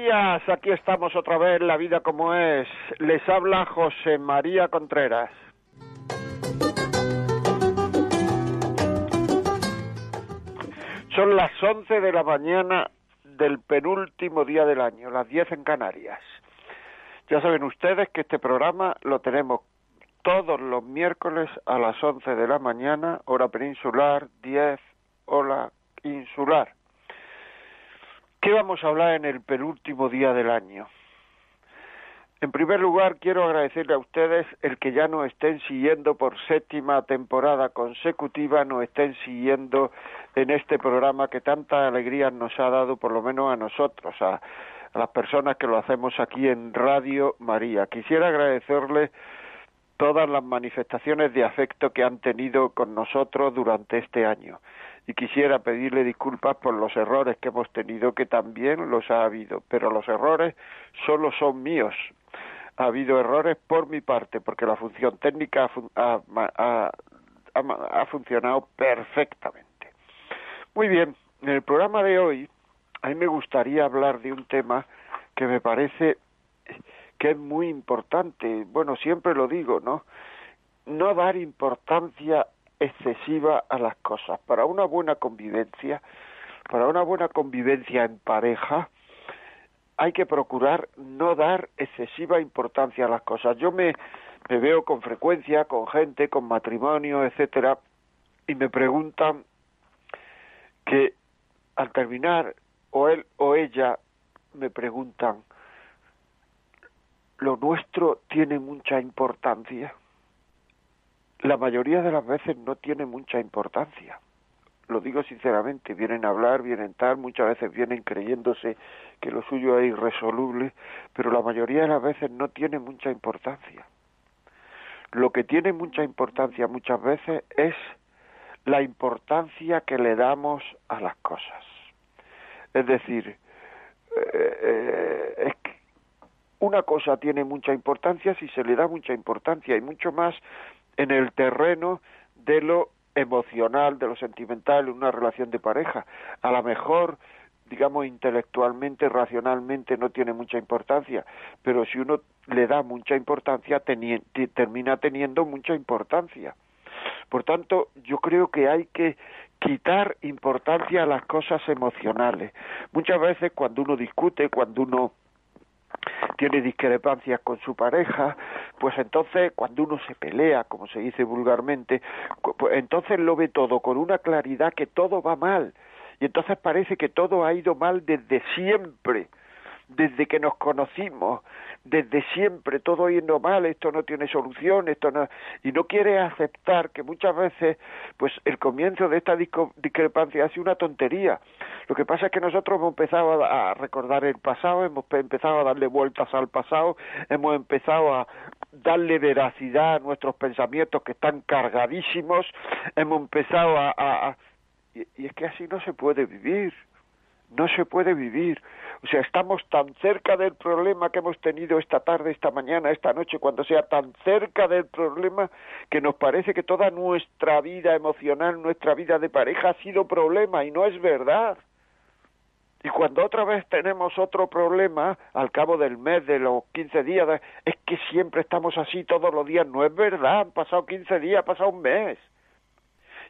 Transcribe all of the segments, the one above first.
Días. Aquí estamos otra vez, La Vida como es. Les habla José María Contreras. Son las 11 de la mañana del penúltimo día del año, las 10 en Canarias. Ya saben ustedes que este programa lo tenemos todos los miércoles a las 11 de la mañana, hora peninsular, 10 hora insular. ¿Qué vamos a hablar en el penúltimo día del año? En primer lugar, quiero agradecerle a ustedes el que ya nos estén siguiendo por séptima temporada consecutiva, nos estén siguiendo en este programa que tanta alegría nos ha dado, por lo menos a nosotros, a, a las personas que lo hacemos aquí en Radio María. Quisiera agradecerle todas las manifestaciones de afecto que han tenido con nosotros durante este año y quisiera pedirle disculpas por los errores que hemos tenido, que también los ha habido, pero los errores solo son míos. Ha habido errores por mi parte, porque la función técnica ha, ha funcionado perfectamente. Muy bien, en el programa de hoy a mí me gustaría hablar de un tema que me parece que es muy importante. Bueno, siempre lo digo, ¿no? No dar importancia excesiva a las cosas. Para una buena convivencia, para una buena convivencia en pareja, hay que procurar no dar excesiva importancia a las cosas. Yo me, veo con frecuencia con gente, con matrimonio, etcétera, y me preguntan que al terminar, o él o ella me preguntan, ¿lo nuestro tiene mucha importancia? La mayoría de las veces no tiene mucha importancia. Lo digo sinceramente, vienen a hablar, vienen tal, muchas veces vienen creyéndose que lo suyo es irresoluble, pero la mayoría de las veces no tiene mucha importancia. Lo que tiene mucha importancia muchas veces es la importancia que le damos a las cosas. Es decir, eh, eh, es que una cosa tiene mucha importancia si se le da mucha importancia y mucho más en el terreno de lo emocional, de lo sentimental, en una relación de pareja. A lo mejor, digamos, intelectualmente, racionalmente no tiene mucha importancia, pero si uno le da mucha importancia, termina teniendo mucha importancia. Por tanto, yo creo que hay que quitar importancia a las cosas emocionales. Muchas veces cuando uno discute, cuando uno tiene discrepancias con su pareja, pues entonces cuando uno se pelea, como se dice vulgarmente, pues entonces lo ve todo con una claridad que todo va mal. Y entonces parece que todo ha ido mal desde siempre, desde que nos conocimos, desde siempre todo yendo mal, esto no tiene solución, esto no y no quiere aceptar que muchas veces pues el comienzo de esta discrepancia ha una tontería. Lo que pasa es que nosotros hemos empezado a recordar el pasado, hemos empezado a darle vueltas al pasado, hemos empezado a darle veracidad a nuestros pensamientos que están cargadísimos, hemos empezado a, y es que así no se puede vivir, no se puede vivir. O sea, estamos tan cerca del problema que hemos tenido esta tarde, esta mañana, esta noche, cuando sea tan cerca del problema que nos parece que toda nuestra vida emocional, nuestra vida de pareja ha sido problema y no es verdad. Y cuando otra vez tenemos otro problema, al cabo del mes, de los 15 días, es que siempre estamos así todos los días. No es verdad, han pasado 15 días, ha pasado un mes.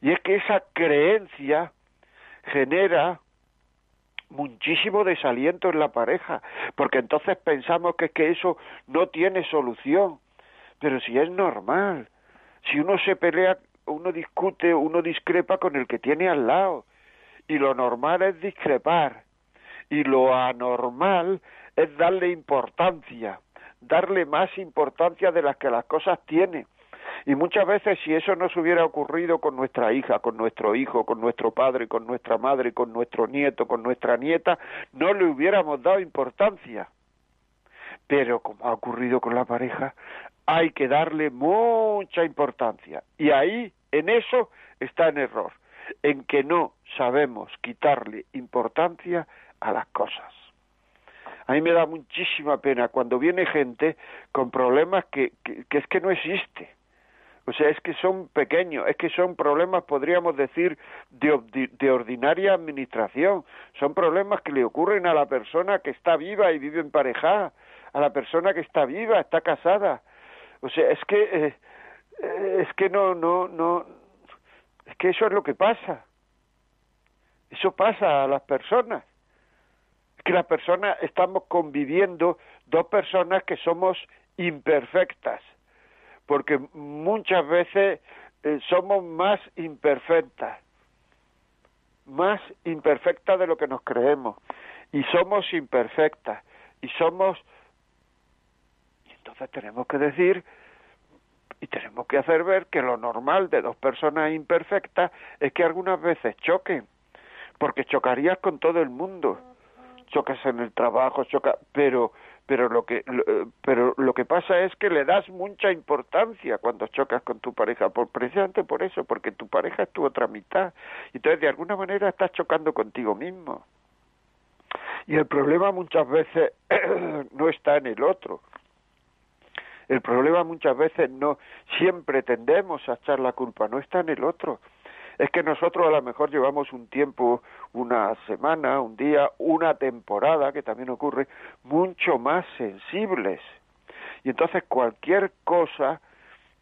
Y es que esa creencia genera muchísimo desaliento en la pareja, porque entonces pensamos que es que eso no tiene solución. Pero si es normal, si uno se pelea, uno discute, uno discrepa con el que tiene al lado, y lo normal es discrepar, y lo anormal es darle importancia, darle más importancia de las que las cosas tienen. Y muchas veces si eso nos hubiera ocurrido con nuestra hija, con nuestro hijo, con nuestro padre, con nuestra madre, con nuestro nieto, con nuestra nieta, no le hubiéramos dado importancia. Pero como ha ocurrido con la pareja, hay que darle mucha importancia. Y ahí, en eso, está el error, en que no sabemos quitarle importancia a las cosas. A mí me da muchísima pena cuando viene gente con problemas que, que, es que no existe. O sea, es que son pequeños, es que son problemas, podríamos decir, de, de, ordinaria administración. Son problemas que le ocurren a la persona que está viva y vive en pareja, a la persona que está viva, está casada. O sea, es que, eh, eh, es que no, no, no, es que eso es lo que pasa. Eso pasa a las personas que las personas estamos conviviendo dos personas que somos imperfectas, porque muchas veces eh, somos más imperfectas, más imperfectas de lo que nos creemos, y somos imperfectas, y somos... Y entonces tenemos que decir y tenemos que hacer ver que lo normal de dos personas imperfectas es que algunas veces choquen, porque chocarías con todo el mundo chocas en el trabajo, choca, pero pero lo que eh, pero lo que pasa es que le das mucha importancia cuando chocas con tu pareja, por, precisamente por eso, porque tu pareja es tu otra mitad. Entonces, de alguna manera estás chocando contigo mismo. Y el problema muchas veces no está en el otro. El problema muchas veces no siempre tendemos a echar la culpa, no está en el otro es que nosotros a lo mejor llevamos un tiempo, una semana, un día, una temporada, que también ocurre, mucho más sensibles. Y entonces cualquier cosa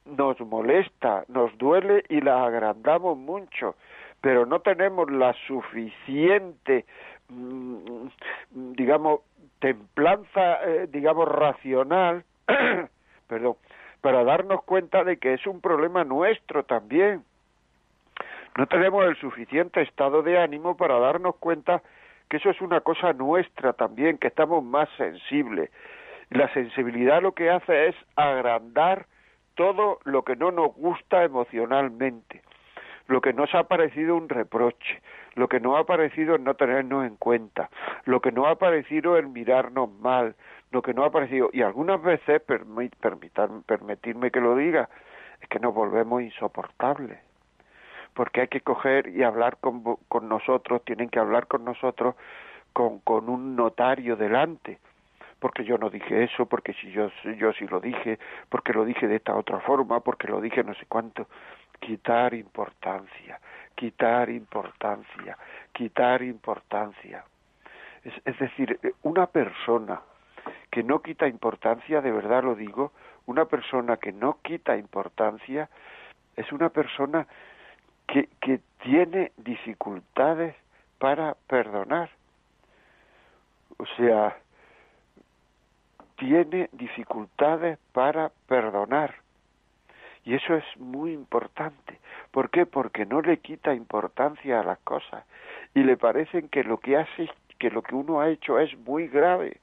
nos molesta, nos duele y la agrandamos mucho, pero no tenemos la suficiente, mm, digamos, templanza, eh, digamos, racional, perdón, para darnos cuenta de que es un problema nuestro también no tenemos el suficiente estado de ánimo para darnos cuenta que eso es una cosa nuestra también, que estamos más sensibles. La sensibilidad lo que hace es agrandar todo lo que no nos gusta emocionalmente, lo que nos ha parecido un reproche, lo que no ha parecido en no tenernos en cuenta, lo que no ha parecido en mirarnos mal, lo que no ha parecido, y algunas veces, permitirme que lo diga, es que nos volvemos insoportables porque hay que coger y hablar con, con nosotros, tienen que hablar con nosotros con, con un notario delante, porque yo no dije eso, porque si yo, yo sí lo dije, porque lo dije de esta otra forma, porque lo dije no sé cuánto. Quitar importancia, quitar importancia, quitar importancia. Es, es decir, una persona que no quita importancia, de verdad lo digo, una persona que no quita importancia es una persona que, tiene dificultades para perdonar. O sea, tiene dificultades para perdonar. Y eso es muy importante. ¿Por qué? Porque no le quita importancia a las cosas y le parece que lo que hace, que lo que uno ha hecho es muy grave.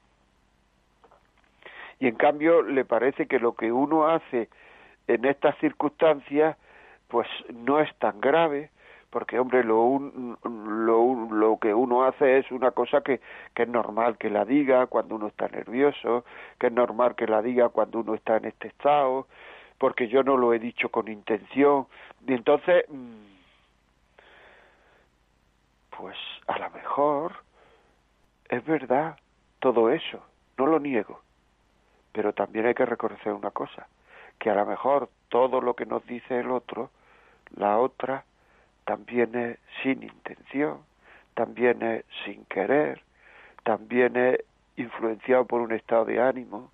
Y en cambio le parece que lo que uno hace en estas circunstancias pues no es tan grave porque hombre lo, lo, lo que uno hace es una cosa que, que es normal que la diga cuando uno está nervioso que es normal que la diga cuando uno está en este estado porque yo no lo he dicho con intención. Y entonces mm, pues a lo mejor es verdad todo eso no lo niego pero también hay que reconocer una cosa que a lo mejor todo lo que nos dice el otro la otra también es sin intención, también es sin querer, también es influenciado por un estado de ánimo.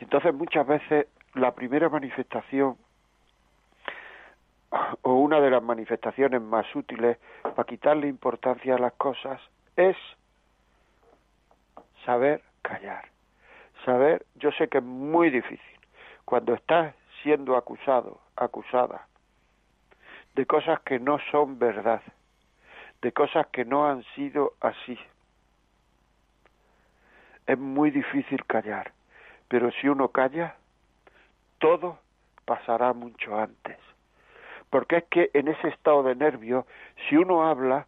Y entonces muchas veces la primera manifestación o una de las manifestaciones más útiles para quitarle importancia a las cosas es saber callar. Saber, yo sé que es muy difícil. Cuando estás siendo acusado, acusada de cosas que no son verdad, de cosas que no han sido así. Es muy difícil callar, pero si uno calla, todo pasará mucho antes. Porque es que en ese estado de nervio, si uno habla,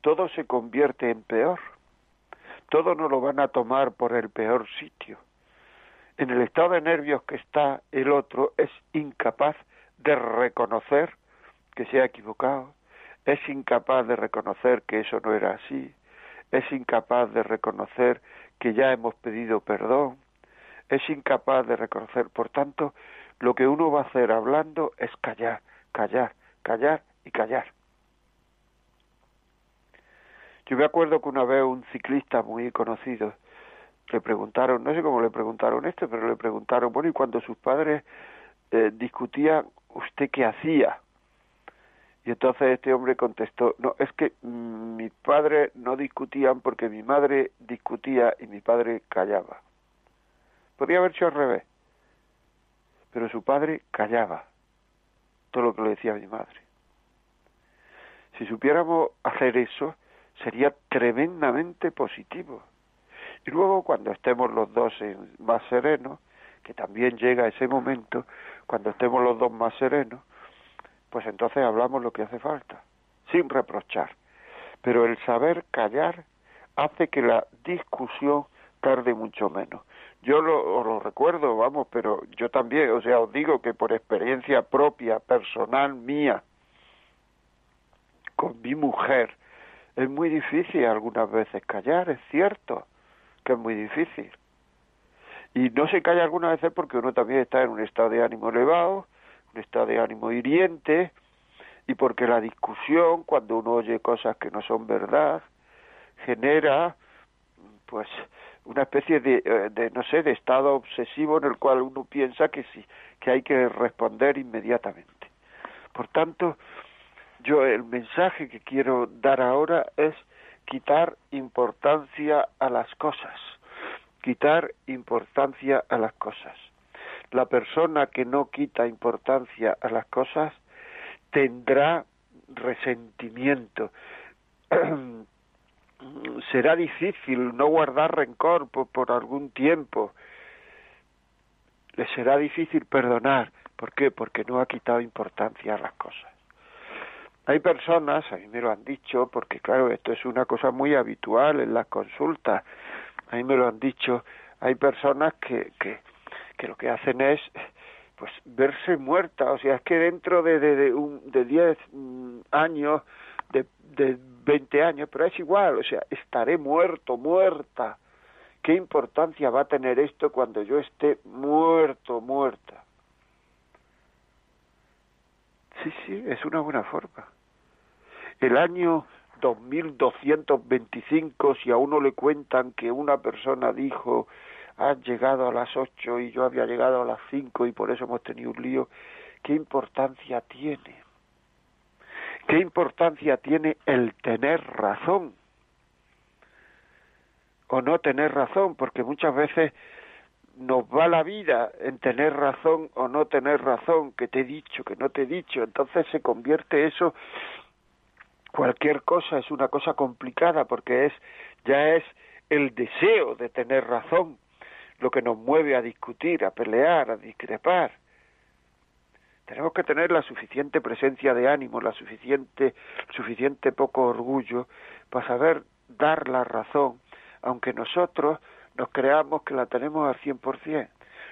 todo se convierte en peor. Todo no lo van a tomar por el peor sitio. En el estado de nervios que está el otro es incapaz de reconocer que se ha equivocado, es incapaz de reconocer que eso no era así, es incapaz de reconocer que ya hemos pedido perdón, es incapaz de reconocer. Por tanto, lo que uno va a hacer hablando es callar, callar, callar y callar. Yo me acuerdo que una vez un ciclista muy conocido le preguntaron, no sé cómo le preguntaron esto, pero le preguntaron, bueno, y cuando sus padres eh, discutían, ¿usted qué hacía? Y entonces este hombre contestó, no, es que mm, mi padre no discutían porque mi madre discutía y mi padre callaba. Podría haber sido al revés, pero su padre callaba todo lo que le decía mi madre. Si supiéramos hacer eso, sería tremendamente positivo. Y luego cuando estemos los dos más serenos, que también llega ese momento, cuando estemos los dos más serenos, pues entonces hablamos lo que hace falta, sin reprochar. Pero el saber callar hace que la discusión tarde mucho menos. Yo lo, lo recuerdo, vamos, pero yo también, o sea, os digo que por experiencia propia, personal mía, con mi mujer, es muy difícil algunas veces callar, es cierto es muy difícil. Y no se calla algunas veces porque uno también está en un estado de ánimo elevado, un estado de ánimo hiriente, y porque la discusión, cuando uno oye cosas que no son verdad, genera, pues, una especie de, eh, de, no sé, de estado obsesivo en el cual uno piensa que sí, que hay que responder inmediatamente. Por tanto, yo el mensaje que quiero dar ahora es quitar importancia a las cosas, quitar importancia a las cosas. La persona que no quita importancia a las cosas tendrá resentimiento. Será difícil no guardar rencor por, por algún tiempo. Le será difícil perdonar. ¿Por qué? Porque no ha quitado importancia a las cosas. Hay personas, a mí me lo han dicho, porque claro, esto es una cosa muy habitual en las consultas, a mí me lo han dicho, hay personas que, que, que lo que hacen es pues verse muerta, o sea, es que dentro de, de, de, un, de 10 mm, años, de, de 20 años, pero es igual, o sea, estaré muerto, muerta. ¿Qué importancia va a tener esto cuando yo esté muerto, muerta? Sí, sí, es una buena forma el año 2225, si a uno le cuentan que una persona dijo, has llegado a las ocho y yo había llegado a las cinco y por eso hemos tenido un lío, ¿qué importancia tiene? ¿Qué importancia tiene el tener razón? O no tener razón, porque muchas veces nos va la vida en tener razón o no tener razón, que te he dicho, que no te he dicho, entonces se convierte eso cualquier cosa es una cosa complicada porque es ya es el deseo de tener razón lo que nos mueve a discutir, a pelear, a discrepar. Tenemos que tener la suficiente presencia de ánimo, la suficiente suficiente poco orgullo para saber dar la razón, aunque nosotros nos creamos que la tenemos al cien por cien.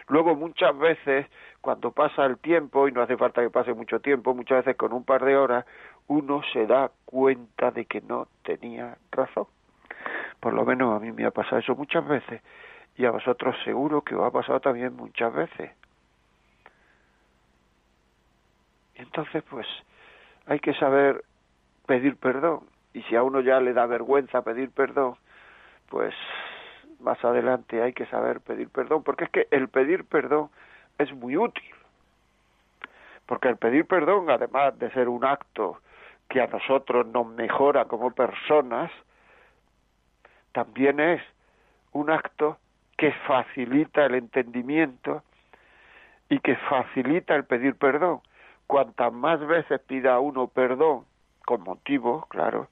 Luego muchas veces, cuando pasa el tiempo, y no hace falta que pase mucho tiempo, muchas veces con un par de horas, uno se da cuenta de que no tenía razón. Por lo menos a mí me ha pasado eso muchas veces y a vosotros seguro que os ha pasado también muchas veces. Entonces pues hay que saber pedir perdón y si a uno ya le da vergüenza pedir perdón, pues más adelante hay que saber pedir perdón, porque es que el pedir perdón es muy útil. Porque el pedir perdón, además de ser un acto que a nosotros nos mejora como personas, también es un acto que facilita el entendimiento y que facilita el pedir perdón. Cuantas más veces pida uno perdón, con motivo, claro,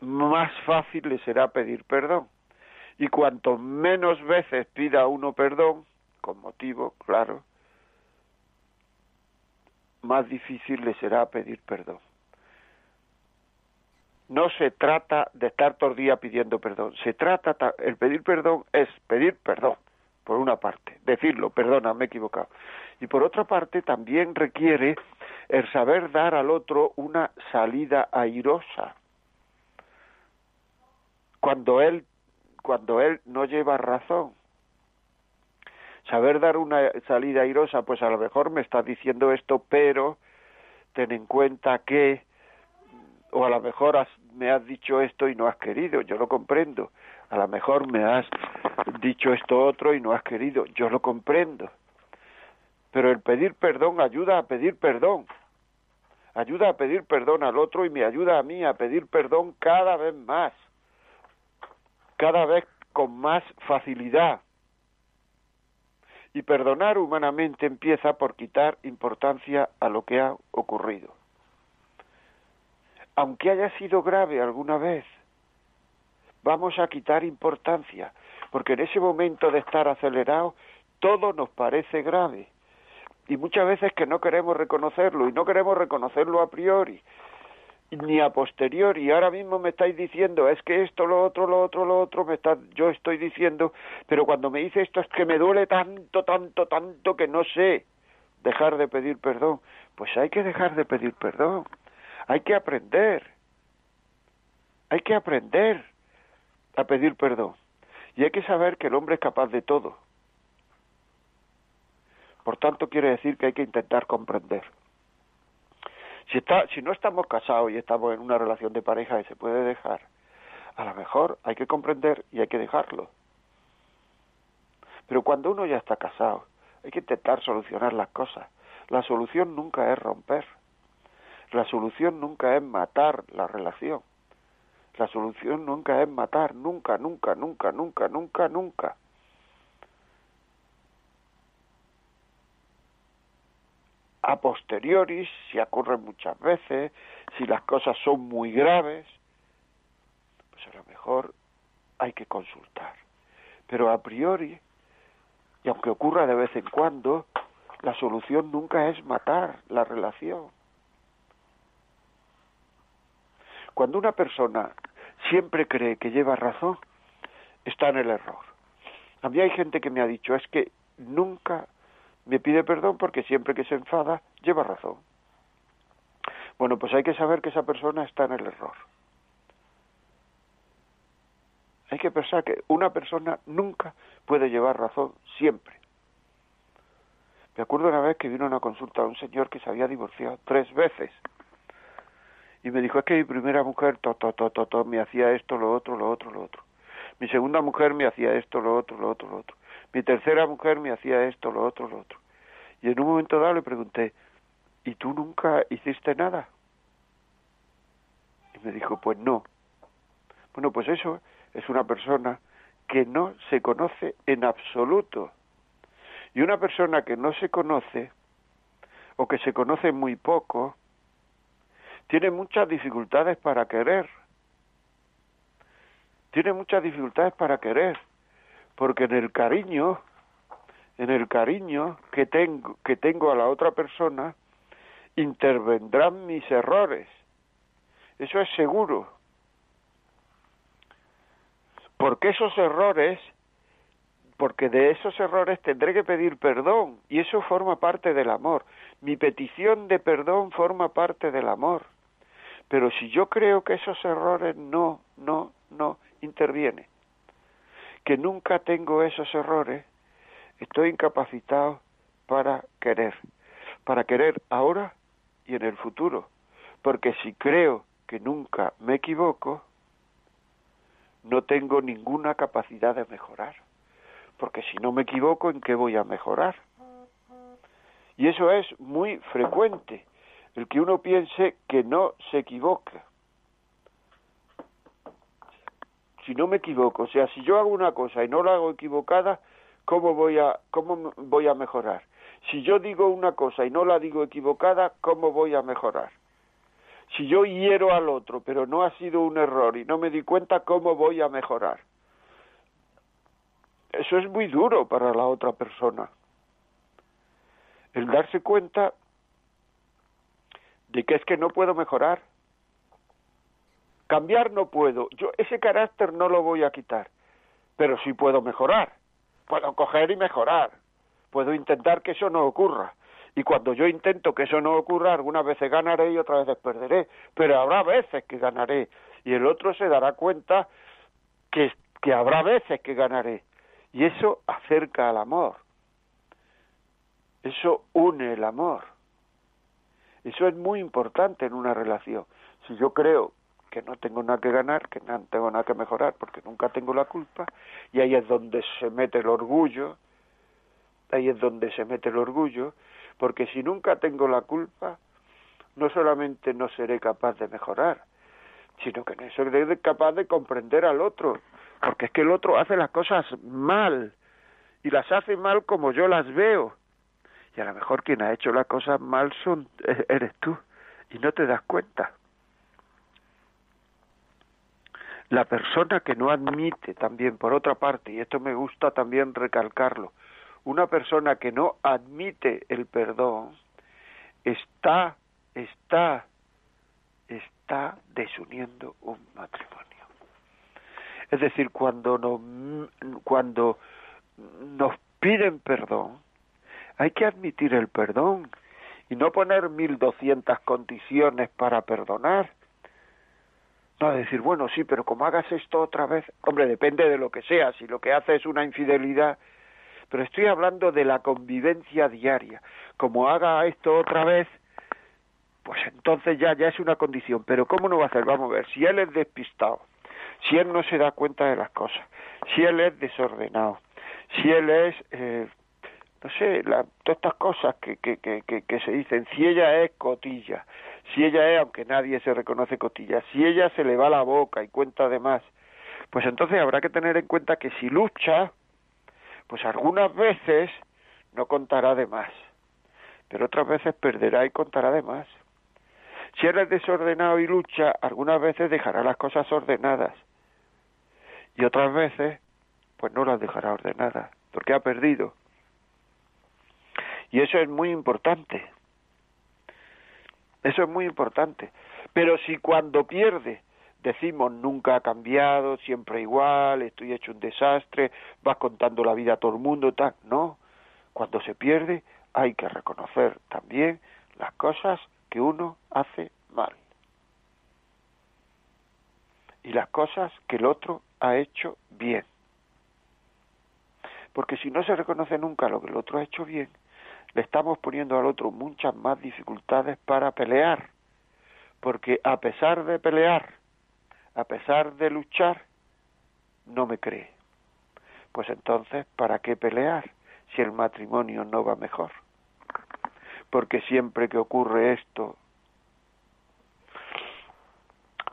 más fácil le será pedir perdón. Y cuanto menos veces pida uno perdón, con motivo, claro, más difícil le será pedir perdón. No se trata de estar todo el día pidiendo perdón. Se trata, el pedir perdón es pedir perdón, por una parte, decirlo, perdona, me he equivocado. Y por otra parte, también requiere el saber dar al otro una salida airosa. Cuando él, cuando él no lleva razón, saber dar una salida airosa, pues a lo mejor me está diciendo esto, pero ten en cuenta que, o a lo mejor me has dicho esto y no has querido, yo lo comprendo, a lo mejor me has dicho esto otro y no has querido, yo lo comprendo, pero el pedir perdón ayuda a pedir perdón, ayuda a pedir perdón al otro y me ayuda a mí a pedir perdón cada vez más, cada vez con más facilidad y perdonar humanamente empieza por quitar importancia a lo que ha ocurrido. Aunque haya sido grave alguna vez, vamos a quitar importancia, porque en ese momento de estar acelerado, todo nos parece grave. Y muchas veces que no queremos reconocerlo, y no queremos reconocerlo a priori, ni a posteriori. Ahora mismo me estáis diciendo, es que esto, lo otro, lo otro, lo otro, me está, yo estoy diciendo, pero cuando me dice esto es que me duele tanto, tanto, tanto que no sé dejar de pedir perdón. Pues hay que dejar de pedir perdón. Hay que aprender. Hay que aprender a pedir perdón. Y hay que saber que el hombre es capaz de todo. Por tanto, quiere decir que hay que intentar comprender. Si, está, si no estamos casados y estamos en una relación de pareja y se puede dejar, a lo mejor hay que comprender y hay que dejarlo. Pero cuando uno ya está casado, hay que intentar solucionar las cosas. La solución nunca es romper. La solución nunca es matar la relación. La solución nunca es matar, nunca, nunca, nunca, nunca, nunca, nunca. A posteriori, si ocurre muchas veces, si las cosas son muy graves, pues a lo mejor hay que consultar. Pero a priori, y aunque ocurra de vez en cuando, la solución nunca es matar la relación. Cuando una persona siempre cree que lleva razón, está en el error. A mí hay gente que me ha dicho, es que nunca me pide perdón porque siempre que se enfada lleva razón. Bueno, pues hay que saber que esa persona está en el error. Hay que pensar que una persona nunca puede llevar razón siempre. Me acuerdo una vez que vino a una consulta a un señor que se había divorciado tres veces. Y me dijo, es que mi primera mujer, me hacía esto, lo otro, lo otro, lo otro. Mi segunda mujer me hacía esto, lo otro, lo otro, lo otro. Mi tercera mujer me hacía esto, lo otro, lo otro. Y en un momento dado le pregunté, ¿y tú nunca hiciste nada? Y me dijo, pues no. Bueno, pues eso es una persona que no se conoce en absoluto. Y una persona que no se conoce, o que se conoce muy poco, tiene muchas dificultades para querer. Tiene muchas dificultades para querer porque en el cariño, en el cariño que tengo, que tengo a la otra persona, intervendrán mis errores. Eso es seguro. Porque esos errores, porque de esos errores tendré que pedir perdón y eso forma parte del amor. Mi petición de perdón forma parte del amor. Pero si yo creo que esos errores no, no, no intervienen, que nunca tengo esos errores, estoy incapacitado para querer, para querer ahora y en el futuro, porque si creo que nunca me equivoco, no tengo ninguna capacidad de mejorar, porque si no me equivoco, ¿en qué voy a mejorar? Y eso es muy frecuente, el que uno piense que no se equivoca. Si no me equivoco, o sea, si yo hago una cosa y no la hago equivocada, ¿cómo voy a, cómo voy a mejorar? Si yo digo una cosa y no la digo equivocada, ¿cómo voy a mejorar? Si yo hiero al otro, pero no ha sido un error y no me di cuenta, ¿cómo voy a mejorar? eso es muy duro para la otra persona. El darse cuenta de que es que no puedo mejorar. Cambiar no puedo. Yo ese carácter no lo voy a quitar, pero sí puedo mejorar. Puedo coger y mejorar. Puedo intentar que eso no ocurra. Y cuando yo intento que eso no ocurra, algunas veces ganaré y otras veces perderé, pero habrá veces que ganaré y el otro se dará cuenta que, que habrá veces que ganaré. Y eso acerca al amor. Eso une el amor. Eso es muy importante en una relación. Si yo creo que no tengo nada que ganar, que no tengo nada que mejorar, porque nunca tengo la culpa, y ahí es donde se mete el orgullo, ahí es donde se mete el orgullo, porque si nunca tengo la culpa, no solamente no seré capaz de mejorar, sino que no seré capaz de comprender al otro, porque es que el otro hace las cosas mal, y las hace mal como yo las veo, y a lo mejor quien ha hecho las cosas mal son, eh, eres tú, y no te das cuenta. La persona que no admite también, por otra parte, y esto me gusta también recalcarlo, una persona que no admite el perdón está, está, está desuniendo un matrimonio. Es decir, cuando nos, cuando nos piden perdón, hay que admitir el perdón y no poner mil doscientas condiciones para perdonar. No decir, bueno, sí, pero como hagas esto otra vez, hombre, depende de lo que sea, si lo que hace es una infidelidad, pero estoy hablando de la convivencia diaria. Como haga esto otra vez, pues entonces ya, ya es una condición. Pero ¿cómo no va a hacer? Vamos a ver, si él es despistado, si él no se da cuenta de las cosas, si él es desordenado, si él es, eh, no sé, la, todas estas cosas que, que, que, que, se dicen, si ella es cotilla, si ella es, aunque nadie se reconoce cotilla, si ella se le va la boca y cuenta de más, pues entonces habrá que tener en cuenta que si lucha, pues algunas veces no contará de más, pero otras veces perderá y contará de más. Si eres desordenado y lucha, algunas veces dejará las cosas ordenadas y otras veces pues no las dejará ordenadas porque ha perdido. Y eso es muy importante. Eso es muy importante. Pero si cuando pierde decimos nunca ha cambiado, siempre igual, estoy hecho un desastre, vas contando la vida a todo el mundo, tal. No, cuando se pierde hay que reconocer también las cosas que uno hace mal y las cosas que el otro ha hecho bien. Porque si no se reconoce nunca lo que el otro ha hecho bien, le estamos poniendo al otro muchas más dificultades para pelear. Porque a pesar de pelear, a pesar de luchar, no me cree. Pues entonces, ¿para qué pelear si el matrimonio no va mejor? Porque siempre que ocurre esto,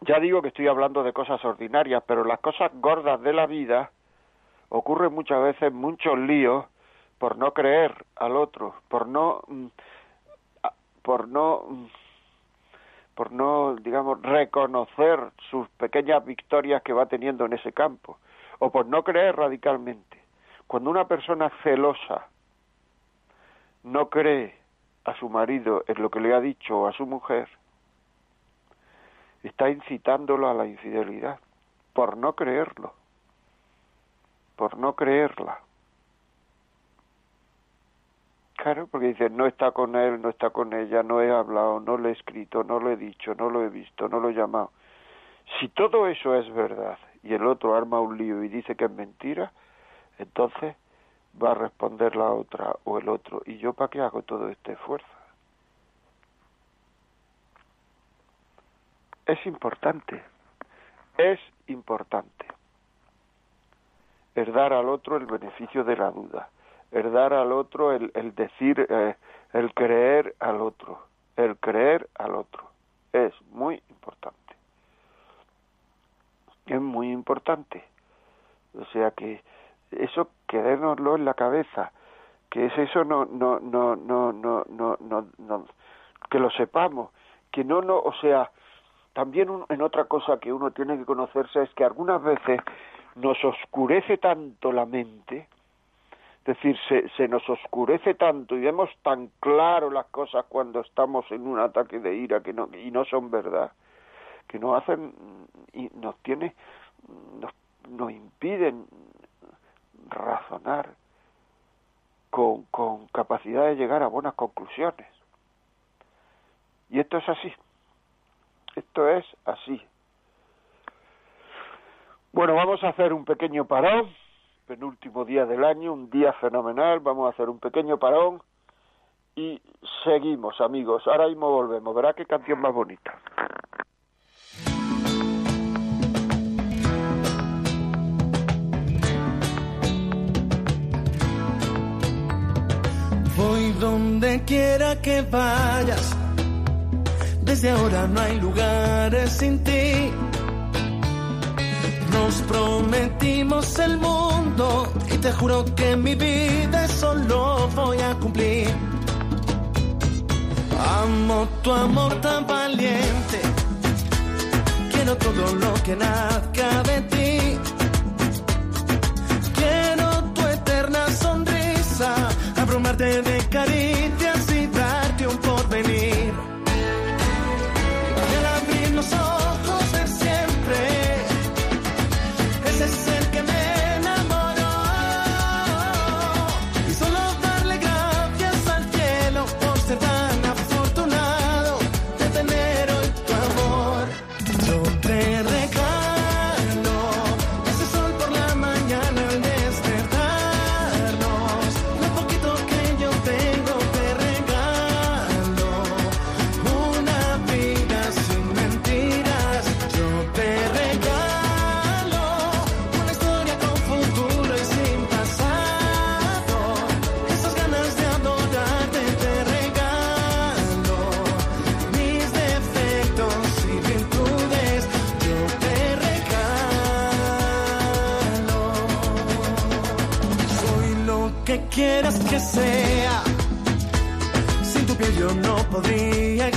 ya digo que estoy hablando de cosas ordinarias, pero las cosas gordas de la vida ocurren muchas veces muchos líos por no creer al otro, por no mm, por no mm, por no, digamos, reconocer sus pequeñas victorias que va teniendo en ese campo, o por no creer radicalmente. Cuando una persona celosa no cree a su marido en lo que le ha dicho o a su mujer, está incitándolo a la infidelidad, por no creerlo, por no creerla. Claro, porque dice, no está con él, no está con ella, no he hablado, no le he escrito, no lo he dicho, no lo he visto, no lo he llamado. Si todo eso es verdad y el otro arma un lío y dice que es mentira, entonces va a responder la otra o el otro. ¿Y yo para qué hago todo este esfuerzo? Es importante, es importante. Es dar al otro el beneficio de la duda el dar al otro, el, el decir, eh, el creer al otro, el creer al otro. Es muy importante. Es muy importante. O sea que eso quedémoslo en la cabeza, que es eso no no no no no no no, no que lo sepamos, que no no, o sea, también en otra cosa que uno tiene que conocerse es que algunas veces nos oscurece tanto la mente, es decir, se, se nos oscurece tanto y vemos tan claro las cosas cuando estamos en un ataque de ira que no, y no son verdad, que nos hacen y nos tiene, nos, nos impiden razonar con, con capacidad de llegar a buenas conclusiones. Y esto es así. Esto es así. Bueno, vamos a hacer un pequeño parón, penúltimo día del año, un día fenomenal, vamos a hacer un pequeño parón y seguimos, amigos. Ahora mismo volvemos, verá qué canción más bonita. Voy donde quiera que vayas, desde ahora no hay lugares sin ti nos prometimos el mundo y te juro que mi vida solo voy a cumplir. Amo tu amor tan valiente, quiero todo lo que nazca de ti. Quiero tu eterna sonrisa, abrumarte de quieras que sea. Sin tu piel yo no podría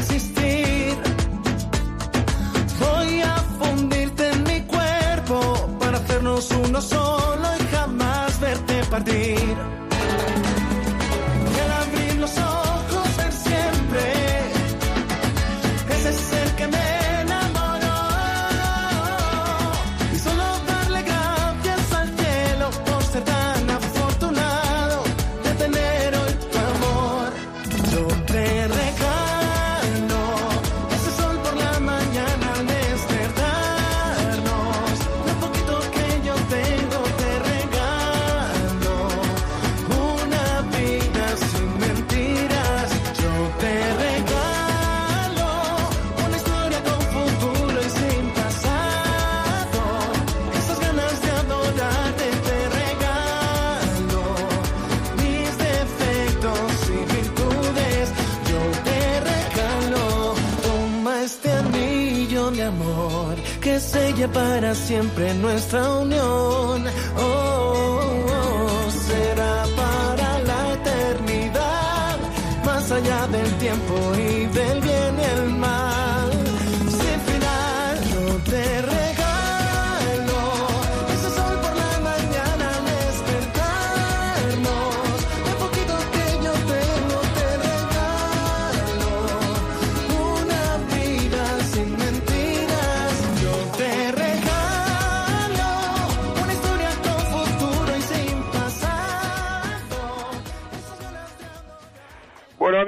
para siempre nuestra unión. Oh, será para la eternidad, más allá del tiempo y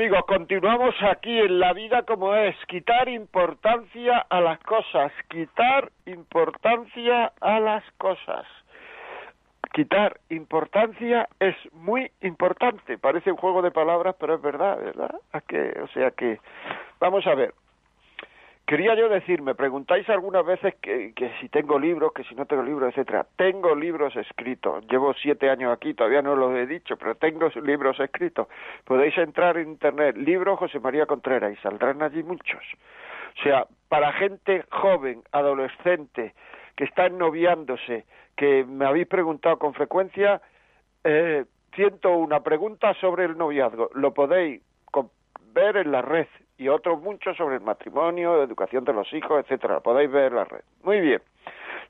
amigos, continuamos aquí en la vida como es, quitar importancia a las cosas, quitar importancia a las cosas. Quitar importancia es muy importante, parece un juego de palabras, pero es verdad, ¿verdad? ¿A que, o sea que, vamos a ver, Quería yo decir, me preguntáis algunas veces que, si tengo libros, que si no tengo libros, etcétera. Tengo libros escritos. Llevo siete años aquí, todavía no los he dicho, pero tengo libros escritos. Podéis entrar en internet, libro José María Contreras, y saldrán allí muchos. O sea, para gente joven, adolescente, que está noviándose, que me habéis preguntado con frecuencia, eh, ciento una pregunta sobre el noviazgo. Lo podéis ver en la red y otros muchos sobre el matrimonio, educación de los hijos, etcétera. Podéis ver la red. Muy bien.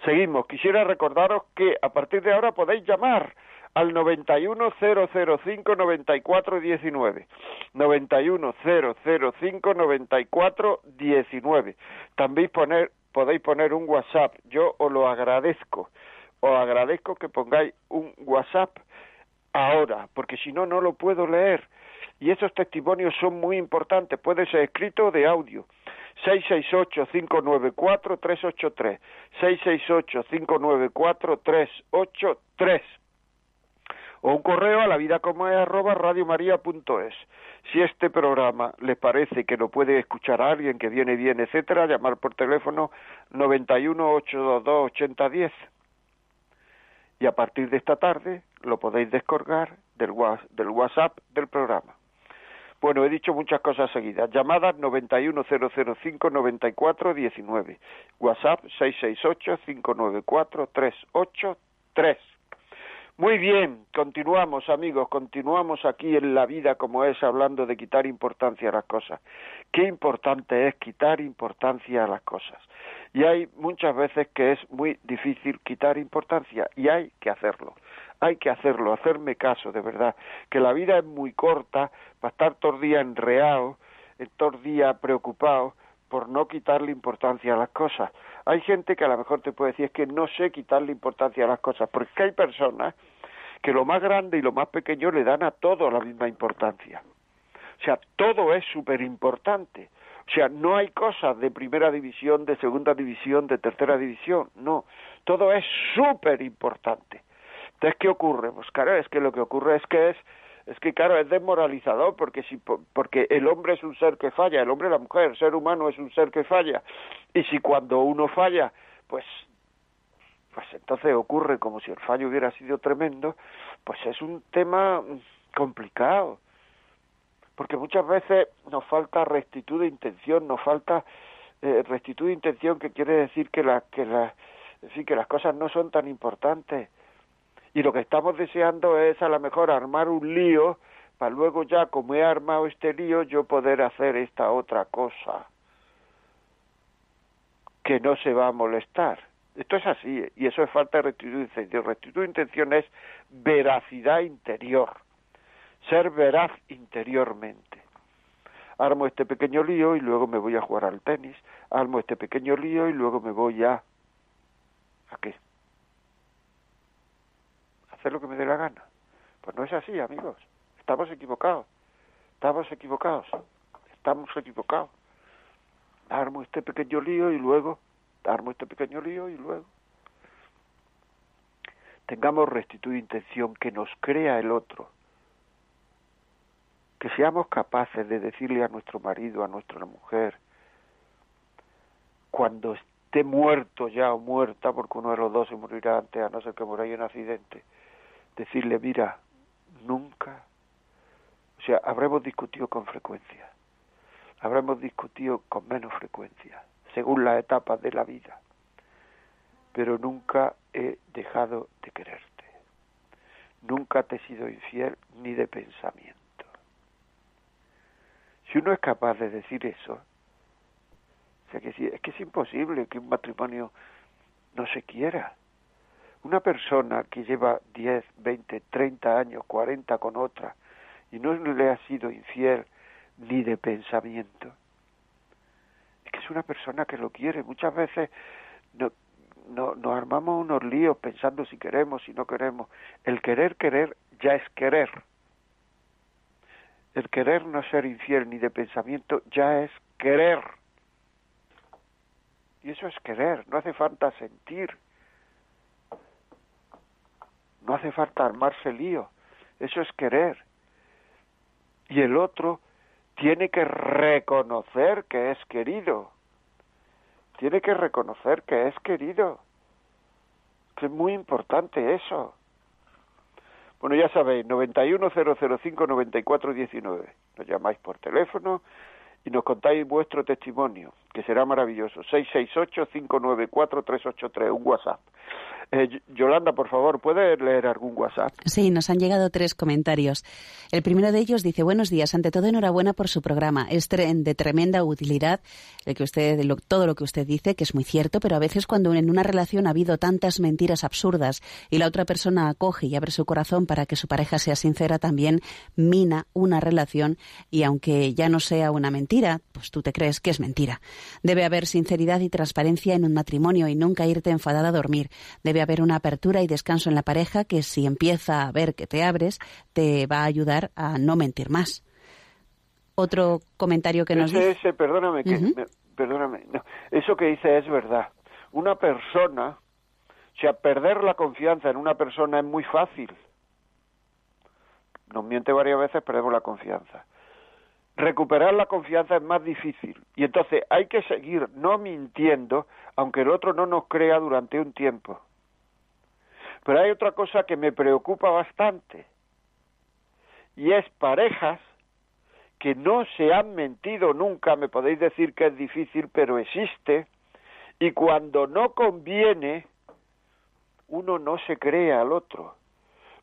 Seguimos. Quisiera recordaros que a partir de ahora podéis llamar al 910059419. 910059419. También poner, podéis poner un WhatsApp. Yo os lo agradezco. Os agradezco que pongáis un WhatsApp ahora, porque si no, no lo puedo leer. Y esos testimonios son muy importantes. Puede ser escrito de audio. 668-594-383. 668-594-383 o un correo a la vida como es arroba radiomaria.es. Si este programa les parece que lo puede escuchar a alguien que viene bien, etcétera, llamar por teléfono 91 822 8010. Y a partir de esta tarde lo podéis descargar del WhatsApp del programa. Bueno, he dicho muchas cosas seguidas. Llamadas 910059419. WhatsApp 668-594-383. Muy bien, continuamos amigos, continuamos aquí en la vida como es hablando de quitar importancia a las cosas. Qué importante es quitar importancia a las cosas. Y hay muchas veces que es muy difícil quitar importancia y hay que hacerlo. Hay que hacerlo, hacerme caso, de verdad, que la vida es muy corta para estar todo el día enreado, todo el día preocupado por no quitarle importancia a las cosas. Hay gente que a lo mejor te puede decir es que no sé quitarle importancia a las cosas, porque hay personas que lo más grande y lo más pequeño le dan a todo la misma importancia. O sea, todo es súper importante. O sea, no hay cosas de primera división, de segunda división, de tercera división, no. Todo es súper importante. Entonces, ¿qué ocurre? Pues claro, es que lo que ocurre es que es es que claro es desmoralizador porque si porque el hombre es un ser que falla el hombre la mujer el ser humano es un ser que falla y si cuando uno falla pues pues entonces ocurre como si el fallo hubiera sido tremendo pues es un tema complicado porque muchas veces nos falta rectitud de intención nos falta eh, rectitud de intención que quiere decir que la que la en que las cosas no son tan importantes y lo que estamos deseando es a lo mejor armar un lío para luego ya como he armado este lío yo poder hacer esta otra cosa que no se va a molestar. Esto es así y eso es falta de rectitud de intención. Rectitud de intención es veracidad interior, ser veraz interiormente. Armo este pequeño lío y luego me voy a jugar al tenis. Armo este pequeño lío y luego me voy a... ¿A qué? Hacer lo que me dé la gana. Pues no es así, amigos. Estamos equivocados. Estamos equivocados. Estamos equivocados. Armo este pequeño lío y luego, armo este pequeño lío y luego. Tengamos rectitud de intención que nos crea el otro. Que seamos capaces de decirle a nuestro marido, a nuestra mujer, cuando esté muerto ya o muerta, porque uno de los dos se morirá antes, a no ser que muera en un accidente, decirle, mira, nunca, o sea, habremos discutido con frecuencia, habremos discutido con menos frecuencia, según las etapas de la vida, pero nunca he dejado de quererte, nunca te he sido infiel ni de pensamiento. Si uno es capaz de decir eso, o sea que es que es imposible que un matrimonio no se quiera una persona que lleva 10, 20, 30 años, 40 con otra y no le ha sido infiel ni de pensamiento, es que es una persona que lo quiere. Muchas veces no, no, nos armamos unos líos pensando si queremos, si no queremos. El querer, querer ya es querer. El querer no ser infiel ni de pensamiento ya es querer. Y eso es querer, no hace falta sentir. No hace falta armarse lío. Eso es querer. Y el otro tiene que reconocer que es querido. Tiene que reconocer que es querido. Que es muy importante eso. Bueno, ya sabéis, 910059419. Nos llamáis por teléfono y nos contáis vuestro testimonio, que será maravilloso. 668-594-383, un WhatsApp. Eh, Yolanda, por favor, ¿puede leer algún WhatsApp? Sí, nos han llegado tres comentarios. El primero de ellos dice, buenos días, ante todo enhorabuena por su programa. Es de tremenda utilidad el que usted, todo lo que usted dice, que es muy cierto, pero a veces cuando en una relación ha habido tantas mentiras absurdas y la otra persona acoge y abre su corazón para que su pareja sea sincera, también mina una relación y aunque ya no sea una mentira, pues tú te crees que es mentira. Debe haber sinceridad y transparencia en un matrimonio y nunca irte enfadada a dormir. Haber una apertura y descanso en la pareja que si empieza a ver que te abres, te va a ayudar a no mentir más. Otro comentario que nos dice... perdóname, perdóname, eso que dice es verdad. Una persona, o sea, perder la confianza en una persona es muy fácil. Nos miente varias veces, perdemos la confianza. Recuperar la confianza es más difícil y entonces hay que seguir no mintiendo aunque el otro no nos crea durante un tiempo. Pero hay otra cosa que me preocupa bastante. Y es parejas que no se han mentido nunca, me podéis decir que es difícil, pero existe, y cuando no conviene, uno no se cree al otro,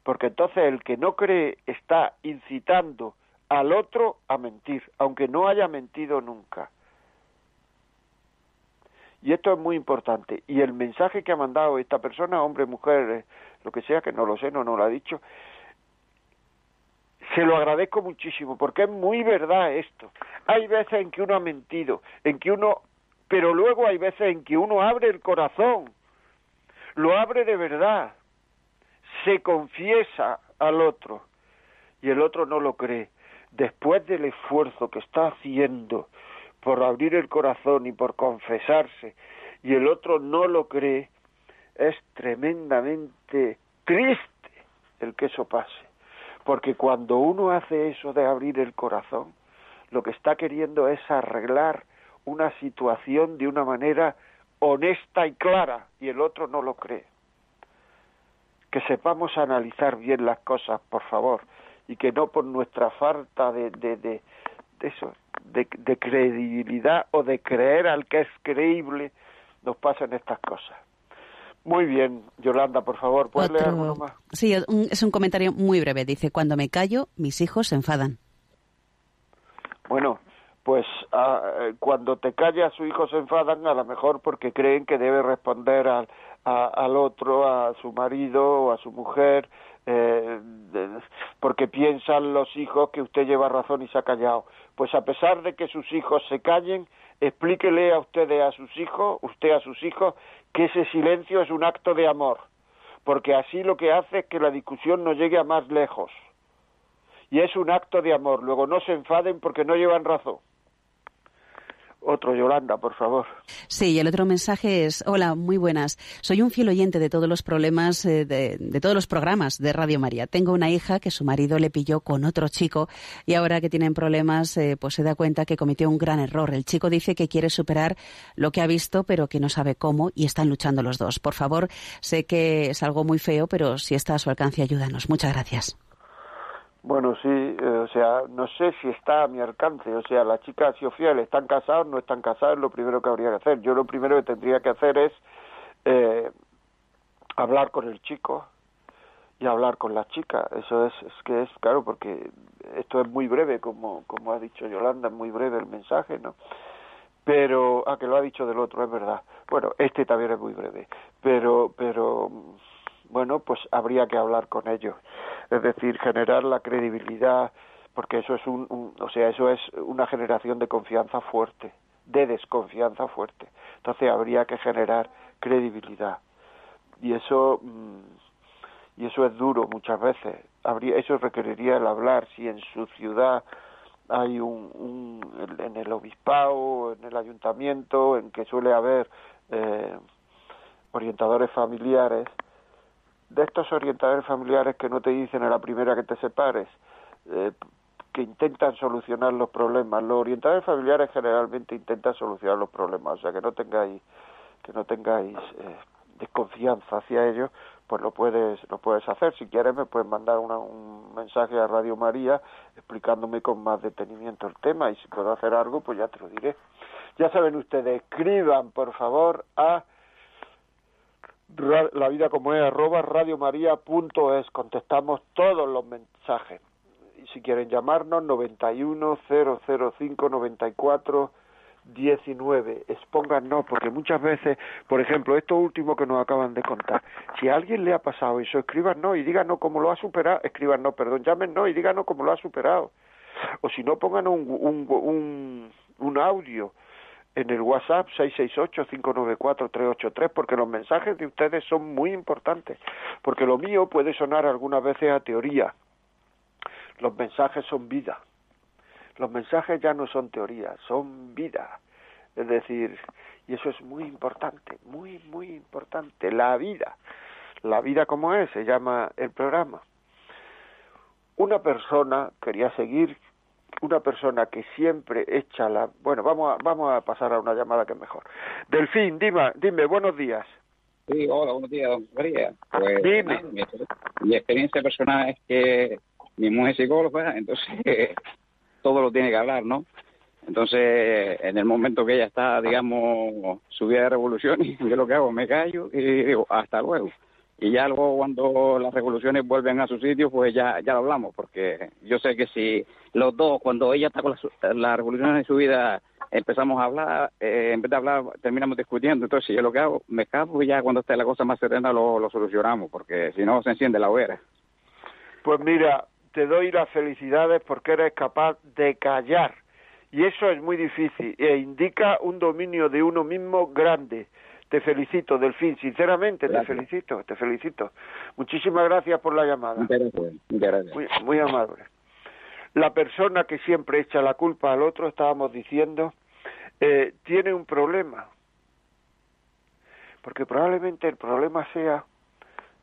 porque entonces el que no cree está incitando al otro a mentir, aunque no haya mentido nunca. Y esto es muy importante. Y el mensaje que ha mandado esta persona, hombre, mujer, eh, lo que sea, que no lo sé, no nos lo ha dicho, se lo agradezco muchísimo, porque es muy verdad esto. Hay veces en que uno ha mentido, en que uno, pero luego hay veces en que uno abre el corazón, lo abre de verdad, se confiesa al otro y el otro no lo cree. Después del esfuerzo que está haciendo, por abrir el corazón y por confesarse y el otro no lo cree, es tremendamente triste el que eso pase. Porque cuando uno hace eso de abrir el corazón, lo que está queriendo es arreglar una situación de una manera honesta y clara y el otro no lo cree. Que sepamos analizar bien las cosas, por favor, y que no por nuestra falta de, de, de, eso, de, credibilidad o de creer al que es creíble, nos pasan estas cosas. Muy bien, Yolanda, por favor, ¿puedes leer alguno más? Sí, es un comentario muy breve. Dice, cuando me callo, mis hijos se enfadan. Bueno, pues ah, cuando te callas, sus hijos se enfadan, a lo mejor porque creen que debe responder al, al otro, a su marido o a su mujer, eh, porque piensan los hijos que usted lleva razón y se ha callado. Pues a pesar de que sus hijos se callen, explíquele a ustedes a sus hijos, usted a sus hijos, que ese silencio es un acto de amor, porque así lo que hace es que la discusión no llegue a más lejos. Y es un acto de amor. Luego no se enfaden porque no llevan razón. Otro, Yolanda, por favor. Sí, el otro mensaje es, hola, muy buenas. Soy un fiel oyente de todos los problemas, eh, de, todos los programas de Radio María. Tengo una hija que su marido le pilló con otro chico y ahora que tienen problemas, eh, pues se da cuenta que cometió un gran error. El chico dice que quiere superar lo que ha visto, pero que no sabe cómo y están luchando los dos. Por favor, sé que es algo muy feo, pero si está a su alcance, ayúdanos. Muchas gracias. Bueno, sí, eh, o sea, no sé si está a mi alcance, o sea, la chica ha sido fiel, están casados, no están casados, lo primero que habría que hacer. Yo lo primero que tendría que hacer es eh, hablar con el chico y hablar con la chica. Eso es, es que es, claro, porque esto es muy breve, como, como ha dicho Yolanda, es muy breve el mensaje, ¿no? Pero, a ah, que lo ha dicho del otro, es verdad. Bueno, este también es muy breve, pero, pero, bueno, pues habría que hablar con ellos es decir, generar la credibilidad, porque eso es un, o sea, eso es una generación de confianza fuerte, de desconfianza fuerte. Entonces habría que generar credibilidad. Y eso mm, y eso es duro muchas veces. Habría eso requeriría el hablar si en su ciudad hay un, un en el obispado, en el ayuntamiento, en que suele haber eh, orientadores familiares, de estos orientadores familiares que no te dicen a la primera que te separes, eh, que intentan solucionar los problemas. Los orientadores familiares generalmente intentan solucionar los problemas, o sea que no tengáis que no tengáis eh, desconfianza hacia ellos, pues lo puedes lo puedes hacer. Si quieres me puedes mandar un mensaje a Radio María explicándome con más detenimiento el tema y si puedo hacer algo pues ya te lo diré. Ya saben ustedes, escriban por favor a la vida como es arroba radiomaria.es contestamos todos los mensajes. Y si quieren llamarnos 91 005 94 19 expóngannos porque muchas veces por ejemplo esto último que nos acaban de contar si a alguien le ha pasado eso escríbanos y díganos cómo lo ha superado. Escríbanos perdón llámenos y díganos cómo lo ha superado. O si no pongan un, un, un audio en el WhatsApp 668-594-383 porque los mensajes de ustedes son muy importantes porque lo mío puede sonar algunas veces a teoría. Los mensajes son vida. Los mensajes ya no son teoría son vida. Es decir y eso es muy importante muy muy importante la vida. La vida como es se llama el programa. Una persona quería seguir una persona que siempre echa la bueno vamos a, vamos a pasar a una llamada que es mejor Delfín dime dime buenos días Sí, hola, buenos días, don María. Pues, Dime. mi experiencia personal es que mi mujer es psicóloga, entonces todo lo tiene que hablar, ¿no? Entonces, en el momento que ella está, digamos, subida de revoluciones, yo lo que hago, me callo y digo, hasta luego. Y ya luego cuando las revoluciones vuelven a su sitio, pues ya, ya lo hablamos, porque yo sé que si los dos, cuando ella está con las las revoluciones en su vida, empezamos a hablar, eh, en vez de hablar, terminamos discutiendo. Entonces, yo lo que hago, me escapo y ya cuando esté la cosa más serena lo, lo solucionamos, porque si no se enciende la hoguera. Pues mira, te doy las felicidades porque eres capaz de callar. Y eso es muy difícil e indica un dominio de uno mismo grande. Te felicito, Delfín, sinceramente te felicito, te felicito. Muchísimas gracias por la llamada. Muchas gracias. Muchas gracias. Muy, muy amable. La persona que siempre echa la culpa al otro, estábamos diciendo, eh, tiene un problema. Porque probablemente el problema sea,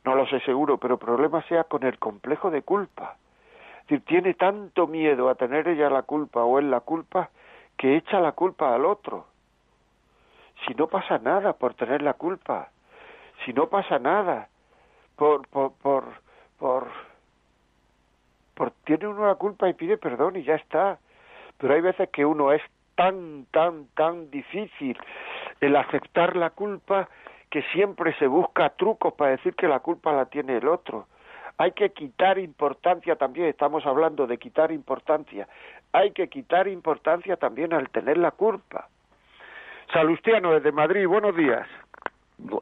no lo sé seguro, pero el problema sea con el complejo de culpa. Es decir, tiene tanto miedo a tener ella la culpa o él la culpa que echa la culpa al otro. Si no pasa nada por tener la culpa, si no pasa nada por, por, por, por tiene uno la culpa y pide perdón y ya está. Pero hay veces que uno es tan, tan, tan difícil el aceptar la culpa que siempre se busca trucos para decir que la culpa la tiene el otro. Hay que quitar importancia también, estamos hablando de quitar importancia. Hay que quitar importancia también al tener la culpa. Salustiano desde Madrid, buenos días.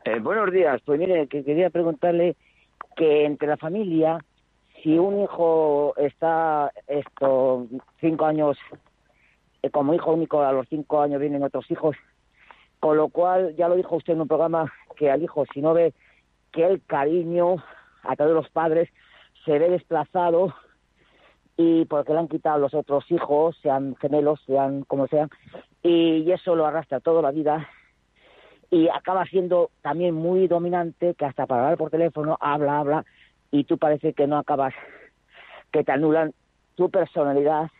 Eh, buenos días. Pues mire, que quería preguntarle que entre la familia, si un hijo está esto cinco años eh, como hijo único, a los cinco años vienen otros hijos, con lo cual ya lo dijo usted en un programa que al hijo si no ve que el cariño a todos los padres se ve desplazado y porque le han quitado los otros hijos, sean gemelos, sean como sean, y eso lo arrastra toda la vida. Y acaba siendo también muy dominante que hasta para hablar por teléfono habla, habla y tú parece que no acabas, que te anulan tu personalidad.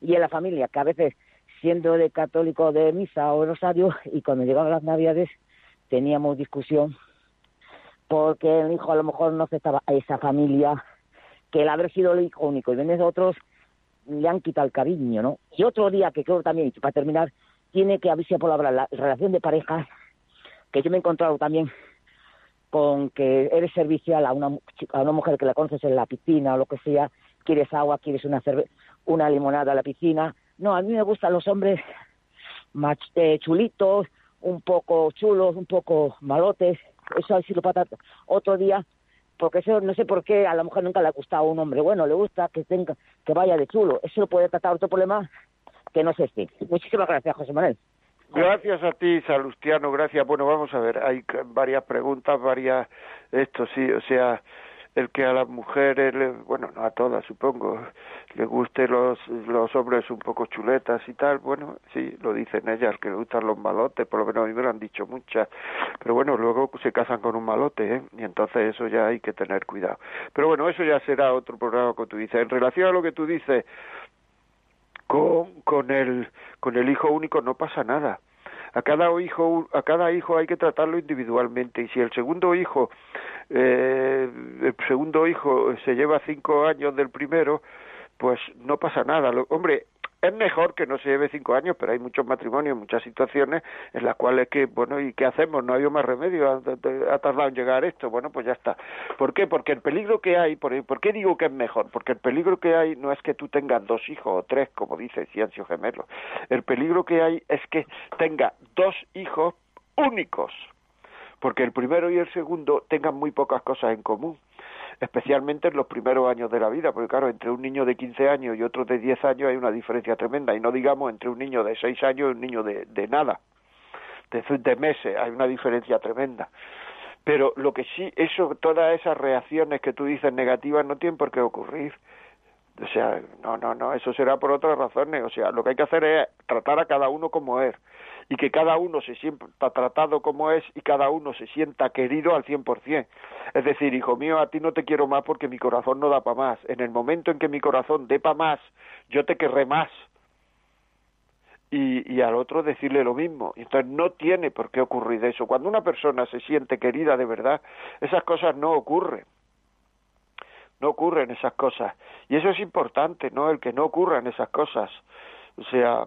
Y en la familia, que a veces siendo de católico de misa o de rosario y cuando llegaban las navidades teníamos discusión porque el hijo a lo mejor no aceptaba a esa familia que el haber sido el hijo único y vienes otros le han quitado el cariño, ¿no? Y otro día que creo también, para terminar, tiene que abrirse por hablar la relación de pareja, que yo me he encontrado también con que eres servicial a una, a una mujer que la conoces en la piscina o lo que sea, quieres agua, quieres una cerve una limonada a la piscina. No, a mí me gustan los hombres mach- eh, chulitos, un poco chulos, un poco malotes. Eso así lo para otro día, porque eso no sé por qué a la mujer nunca le ha gustado un hombre bueno, le gusta que tenga que vaya de chulo. Eso lo puede tratar otro problema que no sé este. Muchísimas gracias, José Manuel. Gracias a ti, Salustiano, gracias. Bueno, vamos a ver, hay varias preguntas, varias, esto sí, o sea, el que a las mujeres, bueno, no a todas supongo, le guste los, los hombres un poco chuletas y tal, bueno, sí, lo dicen ellas, que le gustan los malotes, por lo menos a mí me lo han dicho muchas, pero bueno, luego se casan con un malote, ¿eh? Y entonces eso ya hay que tener cuidado. Pero bueno, eso ya será otro programa que tú dices. En relación a lo que tú dices, con, con el con el hijo único no pasa nada a cada hijo a cada hijo hay que tratarlo individualmente. Y si el segundo hijo eh, el segundo hijo se lleva cinco años del primero pues no pasa nada. Hombre es mejor que no se lleve cinco años, pero hay muchos matrimonios, muchas situaciones en las cuales que, bueno, ¿y qué hacemos? No hay más remedio, ha, tardado en llegar esto, bueno, pues ya está. ¿Por qué? Porque el peligro que hay, por, ¿por qué digo que es mejor? Porque el peligro que hay no es que tú tengas dos hijos o tres, como dice Ciencio Gemelo. El peligro que hay es que tenga dos hijos únicos, porque el primero y el segundo tengan muy pocas cosas en común especialmente en los primeros años de la vida, porque claro, entre un niño de 15 años y otro de 10 años hay una diferencia tremenda, y no digamos entre un niño de 6 años y un niño de, de nada, de, de meses, hay una diferencia tremenda. Pero lo que sí, eso, todas esas reacciones que tú dices negativas no tienen por qué ocurrir. O sea, no, no, no, eso será por otras razones. O sea, lo que hay que hacer es tratar a cada uno como es y que cada uno se sienta tratado como es y cada uno se sienta querido al cien por cien. Es decir, hijo mío, a ti no te quiero más porque mi corazón no da para más. En el momento en que mi corazón dé para más, yo te querré más. Y, y, al otro decirle lo mismo. Entonces no tiene por qué ocurrir eso. Cuando una persona se siente querida de verdad, esas cosas no ocurren. No ocurren esas cosas. Y eso es importante, ¿no? El que no ocurran esas cosas. O sea,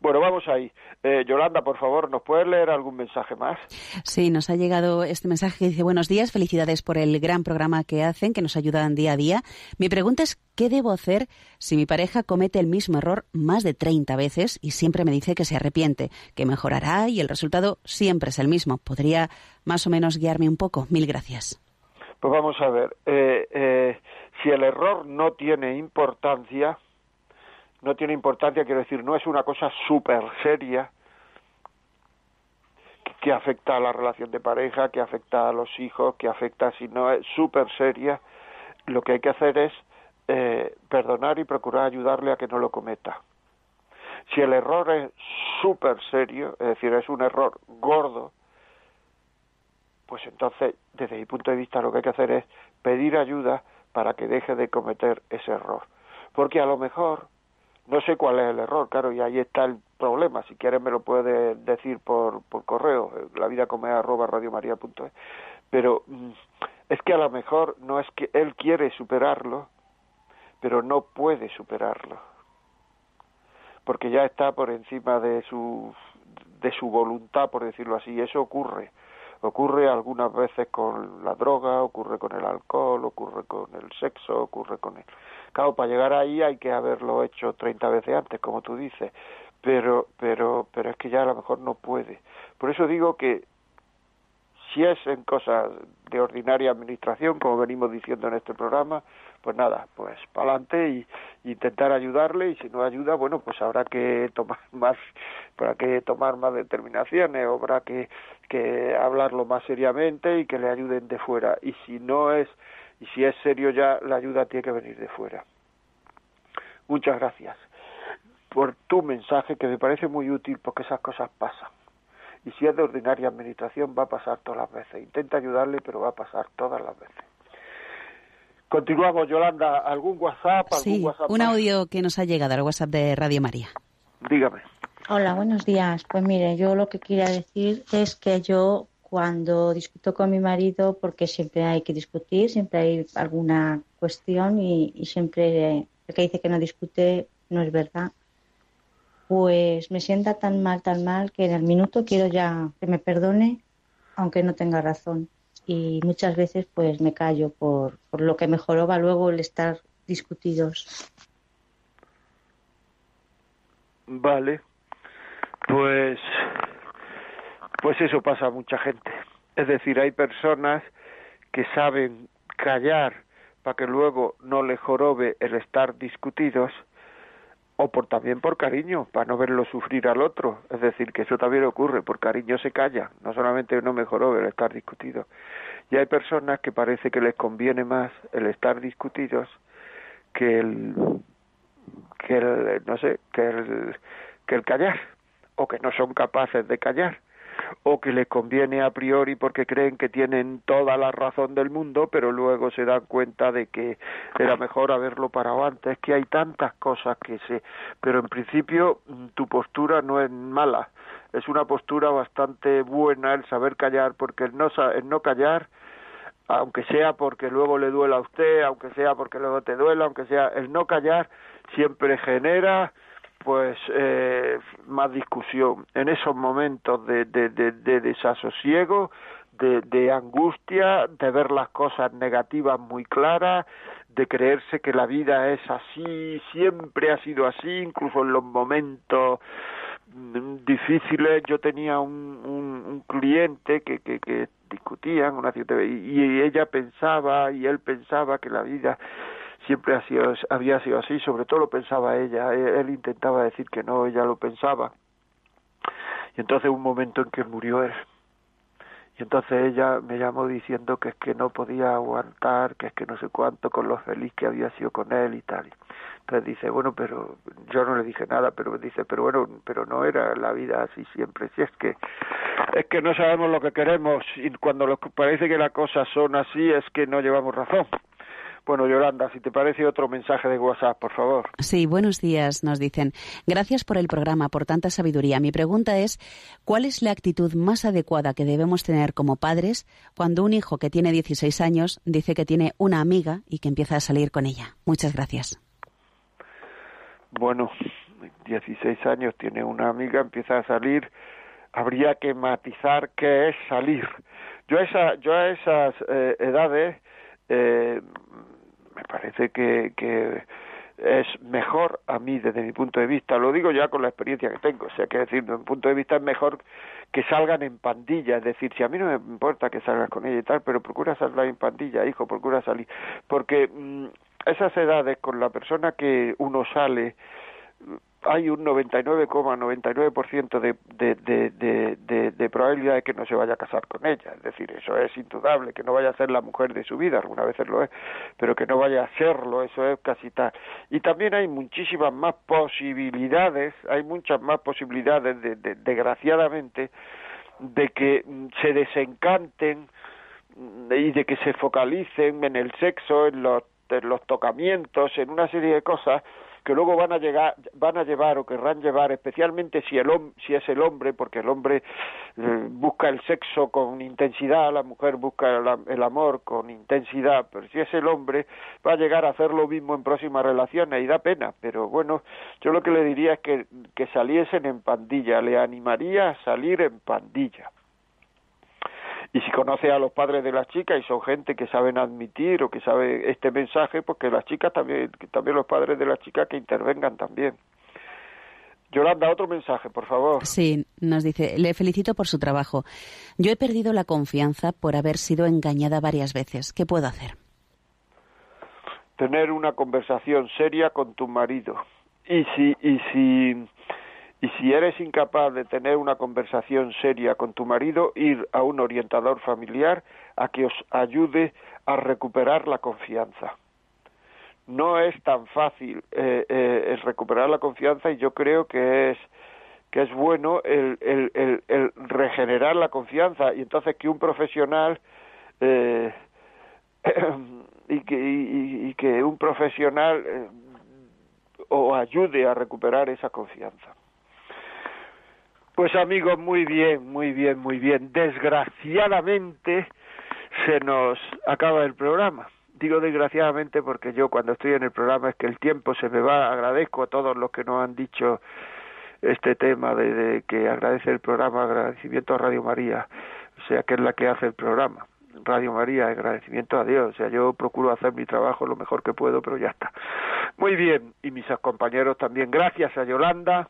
bueno, vamos ahí. Eh, Yolanda, por favor, ¿nos puedes leer algún mensaje más? Sí, nos ha llegado este mensaje que dice, buenos días, felicidades por el gran programa que hacen, que nos ayudan día a día. Mi pregunta es, ¿qué debo hacer si mi pareja comete el mismo error más de 30 veces y siempre me dice que se arrepiente, que mejorará y el resultado siempre es el mismo? ¿Podría más o menos guiarme un poco? Mil gracias. Pues vamos a ver, eh, eh, si el error no tiene importancia, no tiene importancia, quiero decir, no es una cosa súper seria que afecta a la relación de pareja, que afecta a los hijos, que afecta, si no es súper seria, lo que hay que hacer es eh, perdonar y procurar ayudarle a que no lo cometa. Si el error es súper serio, es decir, es un error gordo, pues entonces, desde mi punto de vista, lo que hay que hacer es pedir ayuda para que deje de cometer ese error. Porque a lo mejor no sé cuál es el error, claro, y ahí está el problema. Si quieres me lo puedes decir por, por correo, la vida. Pero mm, es que a lo mejor no es que él quiere superarlo, pero no puede superarlo. Porque ya está por encima de su, de su voluntad, por decirlo así, y eso ocurre. Ocurre algunas veces con la droga, ocurre con el alcohol, ocurre con el sexo, ocurre con el Claro, para llegar ahí hay que haberlo hecho 30 veces antes, como tú dices, pero, pero, pero es que ya a lo mejor no puede. Por eso digo que si es en cosas de ordinaria administración, como venimos diciendo en este programa, pues nada, pues para adelante y, intentar ayudarle y si no ayuda, bueno, pues habrá que tomar más, habrá que tomar más determinaciones, habrá que, que hablarlo más seriamente y que le ayuden de fuera. Y si no es y si es serio ya, la ayuda tiene que venir de fuera. Muchas gracias por tu mensaje que me parece muy útil porque esas cosas pasan. Y si es de ordinaria administración va a pasar todas las veces. Intenta ayudarle, pero va a pasar todas las veces. Continuamos, Yolanda. ¿Algún WhatsApp? ¿Algún sí, un audio que nos ha llegado al WhatsApp de Radio María. Dígame. Hola, buenos días. Pues mire, yo lo que quería decir es que yo cuando discuto con mi marido, porque siempre hay que discutir, siempre hay alguna cuestión y, siempre el que dice que no discute no es verdad, pues me sienta tan mal, tan mal, que en el minuto quiero ya que me perdone, aunque no tenga razón. Y muchas veces pues me callo por, por lo que mejoró va luego el estar discutidos. Vale, pues pues eso pasa a mucha gente. Es decir, hay personas que saben callar para que luego no le jorobe el estar discutidos o por también por cariño, para no verlo sufrir al otro. Es decir, que eso también ocurre, por cariño se calla, no solamente no me jorobe el estar discutido. Y hay personas que parece que les conviene más el estar discutidos que el que el no sé, que el que el callar o que no son capaces de callar o que les conviene a priori porque creen que tienen toda la razón del mundo, pero luego se dan cuenta de que era mejor haberlo parado antes, que hay tantas cosas que se... Pero en principio mm, tu postura no es mala, es una postura bastante buena el saber callar, porque el no, el no callar aunque sea porque luego le duela a usted, aunque sea porque luego te duela, aunque sea el no callar, siempre genera pues eh, más discusión. En esos momentos de, de, de, de desasosiego, de, angustia, de ver las cosas negativas muy claras, de creerse que la vida es así, siempre ha sido así, incluso en los momentos mm, difíciles. Yo tenía un, un, un cliente que, que, que discutían una cierta, y, y ella pensaba y él pensaba que la vida siempre había sido así, sobre todo lo pensaba ella, él, él intentaba decir que no, ella lo pensaba. Y entonces un momento en que murió él. Y entonces ella me llamó diciendo que es que no podía aguantar, que es que no sé cuánto con lo feliz que había sido con él y tal. Entonces dice, bueno, pero yo no le dije nada, pero dice, pero bueno, pero no era la vida así siempre. Si es que es que no sabemos lo que queremos y cuando parece que las cosas son así es que no llevamos razón. Bueno, Yolanda, si te parece otro mensaje de WhatsApp, por favor. Sí, buenos días, nos dicen. Gracias por el programa, por tanta sabiduría. Mi pregunta es, ¿cuál es la actitud más adecuada que debemos tener como padres cuando un hijo que tiene 16 años dice que tiene una amiga y que empieza a salir con ella? Muchas gracias. Bueno, 16 años tiene una amiga, empieza a salir, habría que matizar qué es salir. Yo a, esa, yo a esas eh, edades eh, me parece que, que es mejor a mí desde mi punto de vista, lo digo ya con la experiencia que tengo, o sea, que decir, desde mi punto de vista es mejor que salgan en pandilla, es decir, si a mí no me importa que salgas con ella y tal, pero procura salir en pandilla, hijo, procura salir, porque mmm, esas edades con la persona que uno sale, hay un 99,99% de, de, de, de, de, de probabilidad de que no se vaya a casar con ella. Es decir, eso es indudable, que no vaya a ser la mujer de su vida, algunas veces lo es, pero que no vaya a serlo, eso es casi tal. Y también hay muchísimas más posibilidades, hay muchas más posibilidades, de, de, desgraciadamente, de que se desencanten y de que se focalicen en el sexo, en los tocamientos, en una serie de cosas que luego van a llegar, van a llevar o querrán llevar, especialmente si el si es el hombre, porque el hombre eh, busca el sexo con intensidad, la mujer busca el, el, amor con intensidad, pero si es el hombre va a llegar a hacer lo mismo en próximas relaciones y da pena, pero bueno, yo lo que le diría es que, que saliesen en pandilla, le animaría a salir en pandilla y si conoce a los padres de las chicas y son gente que saben admitir o que sabe este mensaje, pues que las chicas también, que también los padres de las chicas que intervengan también. Yolanda, otro mensaje, por favor. Sí, nos dice, le felicito por su trabajo. Yo he perdido la confianza por haber sido engañada varias veces. ¿Qué puedo hacer? Tener una conversación seria con tu marido. Y si, y si y si eres incapaz de tener una conversación seria con tu marido, ir a un orientador familiar a que os ayude a recuperar la confianza. No es tan fácil eh, eh, recuperar la confianza y yo creo que es que es bueno el, el, el, el regenerar la confianza y entonces que un profesional eh, y, que, y, y, que un profesional eh, o ayude a recuperar esa confianza. Pues amigos, muy bien, muy bien, muy bien. Desgraciadamente se nos acaba el programa. Digo desgraciadamente porque yo cuando estoy en el programa es que el tiempo se me va. Agradezco a todos los que nos han dicho este tema de, de que agradece el programa, agradecimiento a Radio María, o sea, que es la que hace el programa. Radio María, agradecimiento a Dios. O sea, yo procuro hacer mi trabajo lo mejor que puedo, pero ya está. Muy bien, y mis compañeros también. Gracias a Yolanda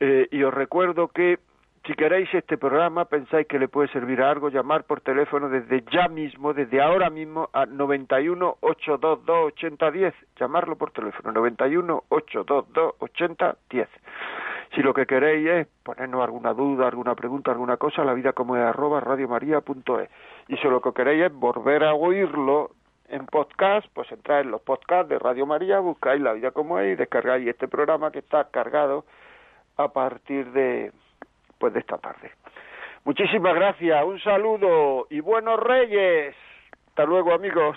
eh, y os recuerdo que si queréis este programa, pensáis que le puede servir a algo, llamar por teléfono desde ya mismo, desde ahora mismo, a 91 822 8010. Llamarlo por teléfono, 91 822 8010. Si lo que queréis es ponernos alguna duda, alguna pregunta, alguna cosa, la vida como es arroba radiomaria.es. Y si lo que queréis es volver a oírlo en podcast, pues entráis en los podcasts de Radio María, buscáis la vida como es y descargáis este programa que está cargado a partir de pues de esta tarde. Muchísimas gracias, un saludo y buenos reyes. Hasta luego, amigos.